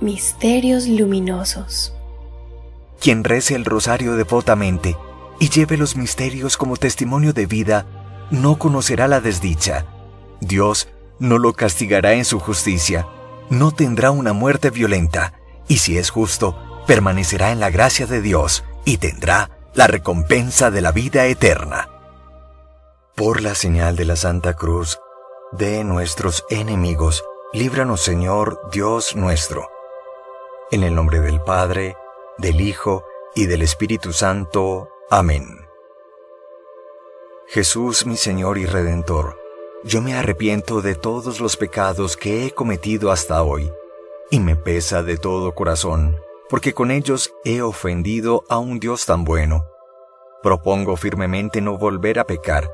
Misterios luminosos. Quien rece el rosario devotamente y lleve los misterios como testimonio de vida, no conocerá la desdicha. Dios no lo castigará en su justicia, no tendrá una muerte violenta, y si es justo, permanecerá en la gracia de Dios y tendrá la recompensa de la vida eterna. Por la señal de la Santa Cruz, de nuestros enemigos, líbranos Señor Dios nuestro. En el nombre del Padre, del Hijo y del Espíritu Santo. Amén. Jesús mi Señor y Redentor, yo me arrepiento de todos los pecados que he cometido hasta hoy, y me pesa de todo corazón, porque con ellos he ofendido a un Dios tan bueno. Propongo firmemente no volver a pecar,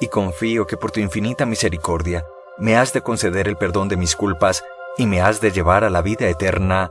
y confío que por tu infinita misericordia me has de conceder el perdón de mis culpas y me has de llevar a la vida eterna.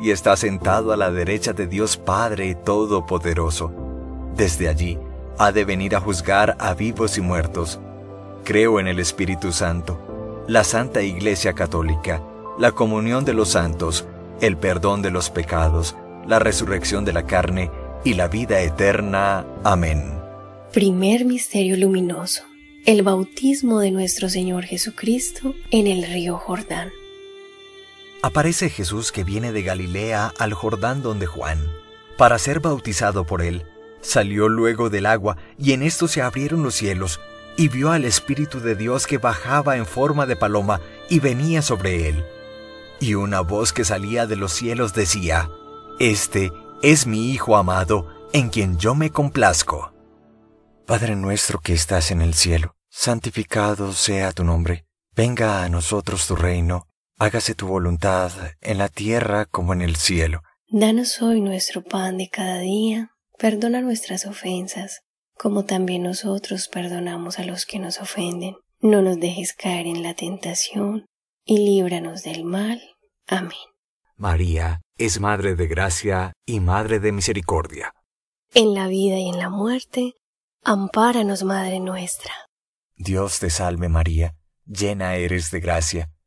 y está sentado a la derecha de Dios Padre Todopoderoso. Desde allí ha de venir a juzgar a vivos y muertos. Creo en el Espíritu Santo, la Santa Iglesia Católica, la comunión de los santos, el perdón de los pecados, la resurrección de la carne y la vida eterna. Amén. Primer Misterio Luminoso. El bautismo de nuestro Señor Jesucristo en el río Jordán. Aparece Jesús que viene de Galilea al Jordán donde Juan, para ser bautizado por él. Salió luego del agua y en esto se abrieron los cielos y vio al Espíritu de Dios que bajaba en forma de paloma y venía sobre él. Y una voz que salía de los cielos decía, Este es mi Hijo amado, en quien yo me complazco. Padre nuestro que estás en el cielo, santificado sea tu nombre, venga a nosotros tu reino hágase tu voluntad en la tierra como en el cielo. Danos hoy nuestro pan de cada día, perdona nuestras ofensas, como también nosotros perdonamos a los que nos ofenden. No nos dejes caer en la tentación, y líbranos del mal. Amén. María es Madre de Gracia y Madre de Misericordia. En la vida y en la muerte, ampáranos, Madre nuestra. Dios te salve María, llena eres de gracia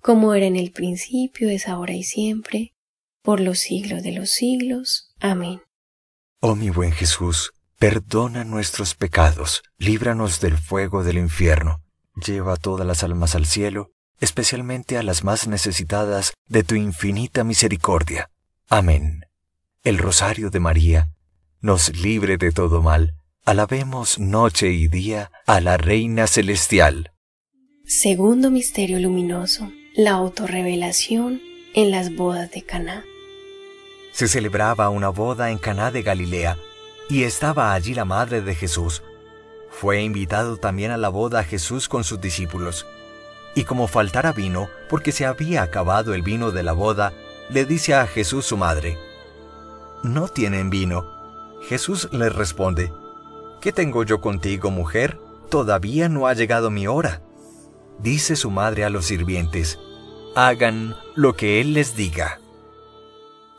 Como era en el principio, es ahora y siempre, por los siglos de los siglos. Amén. Oh mi buen Jesús, perdona nuestros pecados, líbranos del fuego del infierno, lleva a todas las almas al cielo, especialmente a las más necesitadas de tu infinita misericordia. Amén. El Rosario de María nos libre de todo mal. Alabemos noche y día a la Reina Celestial. Segundo misterio luminoso, la autorrevelación en las bodas de Caná. Se celebraba una boda en Caná de Galilea, y estaba allí la madre de Jesús. Fue invitado también a la boda Jesús con sus discípulos. Y como faltara vino, porque se había acabado el vino de la boda, le dice a Jesús su madre, No tienen vino. Jesús le responde, ¿Qué tengo yo contigo, mujer? Todavía no ha llegado mi hora. Dice su madre a los sirvientes, hagan lo que Él les diga.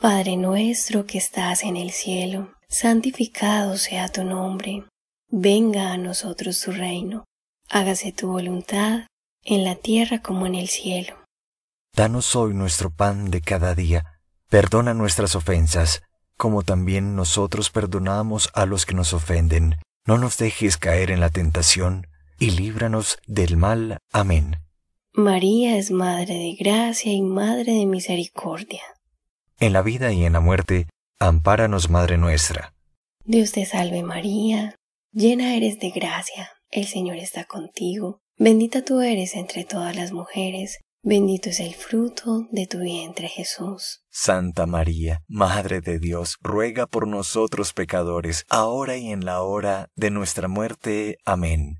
Padre nuestro que estás en el cielo, santificado sea tu nombre. Venga a nosotros tu reino. Hágase tu voluntad, en la tierra como en el cielo. Danos hoy nuestro pan de cada día. Perdona nuestras ofensas como también nosotros perdonamos a los que nos ofenden. No nos dejes caer en la tentación, y líbranos del mal. Amén. María es Madre de Gracia y Madre de Misericordia. En la vida y en la muerte, ampáranos, Madre nuestra. Dios te salve María, llena eres de gracia, el Señor está contigo, bendita tú eres entre todas las mujeres, Bendito es el fruto de tu vientre Jesús. Santa María, Madre de Dios, ruega por nosotros pecadores, ahora y en la hora de nuestra muerte. Amén.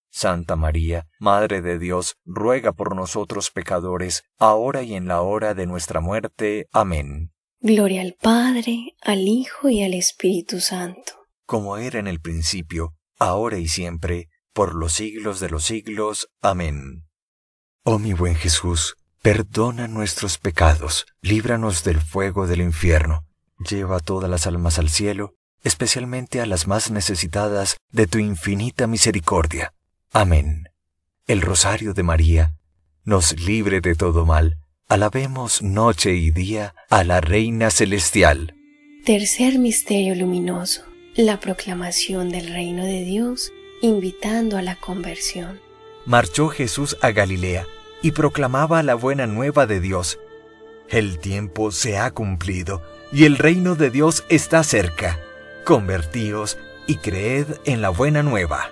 Santa María, Madre de Dios, ruega por nosotros pecadores, ahora y en la hora de nuestra muerte. Amén. Gloria al Padre, al Hijo y al Espíritu Santo. Como era en el principio, ahora y siempre, por los siglos de los siglos. Amén. Oh mi buen Jesús, perdona nuestros pecados, líbranos del fuego del infierno, lleva a todas las almas al cielo, especialmente a las más necesitadas de tu infinita misericordia. Amén. El rosario de María nos libre de todo mal. Alabemos noche y día a la Reina Celestial. Tercer misterio luminoso. La proclamación del reino de Dios, invitando a la conversión marchó Jesús a Galilea y proclamaba la buena nueva de Dios. El tiempo se ha cumplido y el reino de Dios está cerca. Convertíos y creed en la buena nueva.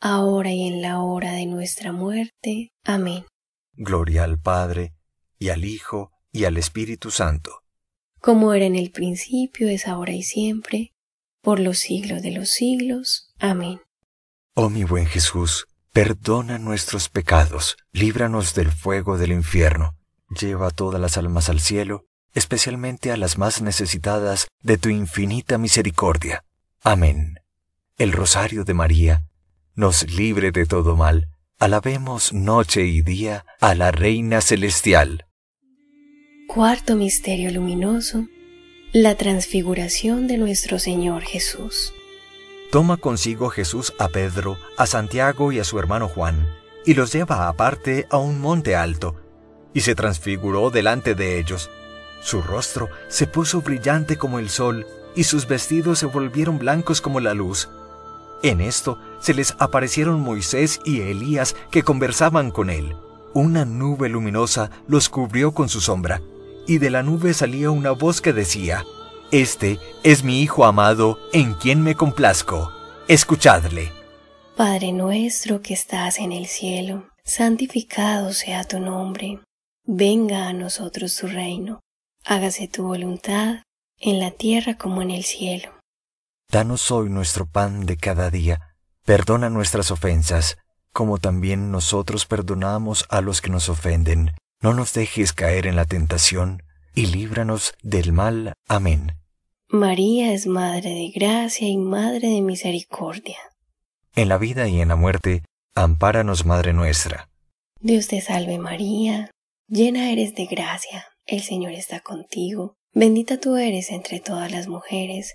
ahora y en la hora de nuestra muerte. Amén. Gloria al Padre, y al Hijo, y al Espíritu Santo. Como era en el principio, es ahora y siempre, por los siglos de los siglos. Amén. Oh mi buen Jesús, Perdona nuestros pecados, líbranos del fuego del infierno, lleva todas las almas al cielo, especialmente a las más necesitadas de tu infinita misericordia. Amén. El rosario de María nos libre de todo mal. Alabemos noche y día a la Reina Celestial. Cuarto Misterio Luminoso. La transfiguración de nuestro Señor Jesús. Toma consigo Jesús a Pedro, a Santiago y a su hermano Juan, y los lleva aparte a un monte alto, y se transfiguró delante de ellos. Su rostro se puso brillante como el sol, y sus vestidos se volvieron blancos como la luz. En esto se les aparecieron Moisés y Elías que conversaban con él. Una nube luminosa los cubrió con su sombra, y de la nube salía una voz que decía, este es mi Hijo amado, en quien me complazco. Escuchadle. Padre nuestro que estás en el cielo, santificado sea tu nombre. Venga a nosotros tu reino. Hágase tu voluntad, en la tierra como en el cielo. Danos hoy nuestro pan de cada día. Perdona nuestras ofensas, como también nosotros perdonamos a los que nos ofenden. No nos dejes caer en la tentación y líbranos del mal. Amén. María es Madre de Gracia y Madre de Misericordia. En la vida y en la muerte, ampáranos, Madre nuestra. Dios te salve María, llena eres de gracia, el Señor está contigo, bendita tú eres entre todas las mujeres,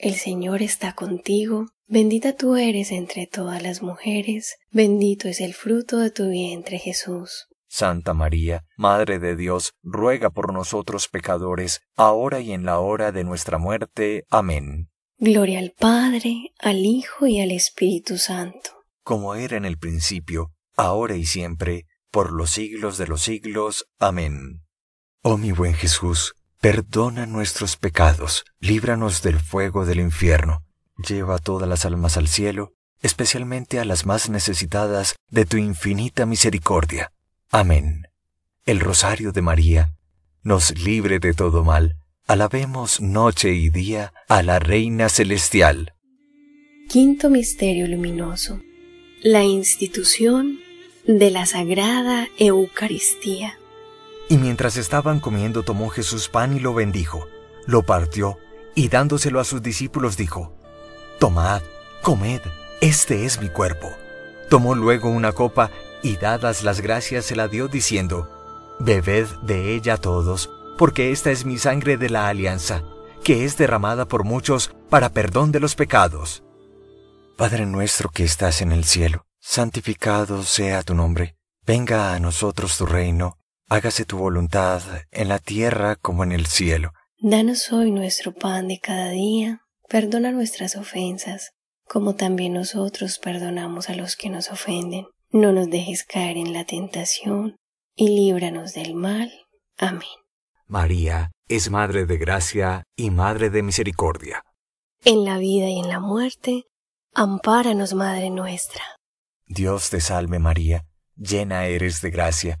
el Señor está contigo, bendita tú eres entre todas las mujeres, bendito es el fruto de tu vientre Jesús. Santa María, Madre de Dios, ruega por nosotros pecadores, ahora y en la hora de nuestra muerte. Amén. Gloria al Padre, al Hijo y al Espíritu Santo. Como era en el principio, ahora y siempre, por los siglos de los siglos. Amén. Oh mi buen Jesús, perdona nuestros pecados, líbranos del fuego del infierno, lleva a todas las almas al cielo, especialmente a las más necesitadas de tu infinita misericordia. Amén. El rosario de María nos libre de todo mal Alabemos noche y día a la Reina Celestial. Quinto Misterio Luminoso. La institución de la Sagrada Eucaristía. Y mientras estaban comiendo tomó Jesús pan y lo bendijo, lo partió y dándoselo a sus discípulos dijo, Tomad, comed, este es mi cuerpo. Tomó luego una copa y dadas las gracias se la dio diciendo, Bebed de ella todos, porque esta es mi sangre de la alianza, que es derramada por muchos para perdón de los pecados. Padre nuestro que estás en el cielo, santificado sea tu nombre, venga a nosotros tu reino, hágase tu voluntad en la tierra como en el cielo. Danos hoy nuestro pan de cada día, perdona nuestras ofensas, como también nosotros perdonamos a los que nos ofenden. No nos dejes caer en la tentación, y líbranos del mal. Amén. María es Madre de Gracia y Madre de Misericordia. En la vida y en la muerte, ampáranos, Madre nuestra. Dios te salve María, llena eres de gracia,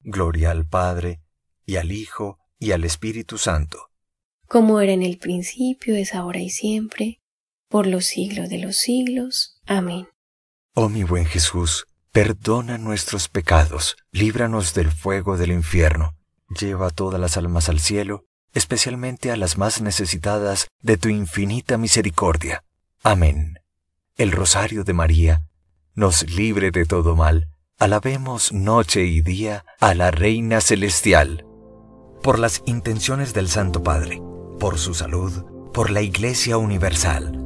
Gloria al Padre, y al Hijo, y al Espíritu Santo. Como era en el principio, es ahora y siempre, por los siglos de los siglos. Amén. Oh mi buen Jesús, perdona nuestros pecados, líbranos del fuego del infierno, lleva todas las almas al cielo, especialmente a las más necesitadas de tu infinita misericordia. Amén. El rosario de María nos libre de todo mal Alabemos noche y día a la Reina Celestial. Por las intenciones del Santo Padre, por su salud, por la Iglesia Universal,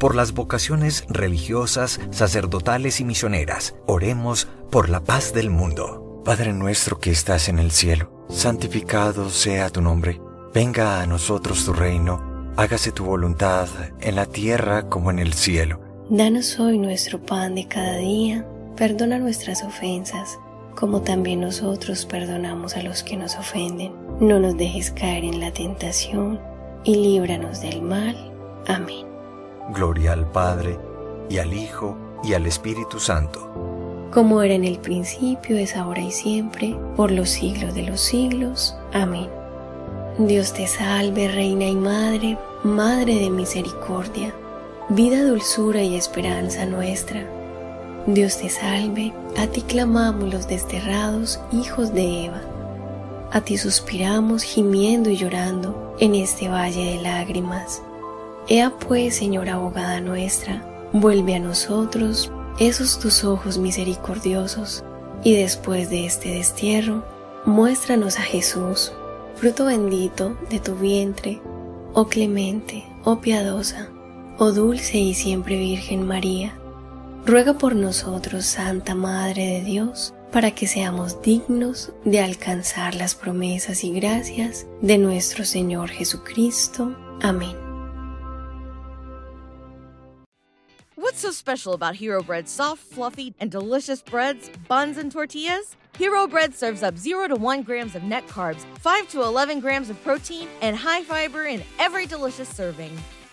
por las vocaciones religiosas, sacerdotales y misioneras, oremos por la paz del mundo. Padre nuestro que estás en el cielo, santificado sea tu nombre. Venga a nosotros tu reino, hágase tu voluntad en la tierra como en el cielo. Danos hoy nuestro pan de cada día Perdona nuestras ofensas, como también nosotros perdonamos a los que nos ofenden. No nos dejes caer en la tentación, y líbranos del mal. Amén. Gloria al Padre, y al Hijo, y al Espíritu Santo. Como era en el principio, es ahora y siempre, por los siglos de los siglos. Amén. Dios te salve, Reina y Madre, Madre de misericordia, vida, dulzura y esperanza nuestra. Dios te salve, a ti clamamos los desterrados hijos de Eva. A ti suspiramos gimiendo y llorando en este valle de lágrimas. Ea pues, Señora abogada nuestra, vuelve a nosotros esos tus ojos misericordiosos, y después de este destierro, muéstranos a Jesús, fruto bendito de tu vientre, oh clemente, oh piadosa, oh dulce y siempre Virgen María ruega por nosotros, Santa Madre de Dios, para que seamos dignos de alcanzar las promesas y gracias de nuestro Señor Jesucristo. Amén. What's so special about Hero Bread's soft, fluffy, and delicious breads, buns, and tortillas? Hero Bread serves up 0 to 1 grams of net carbs, 5 to 11 grams of protein, and high fiber in every delicious serving.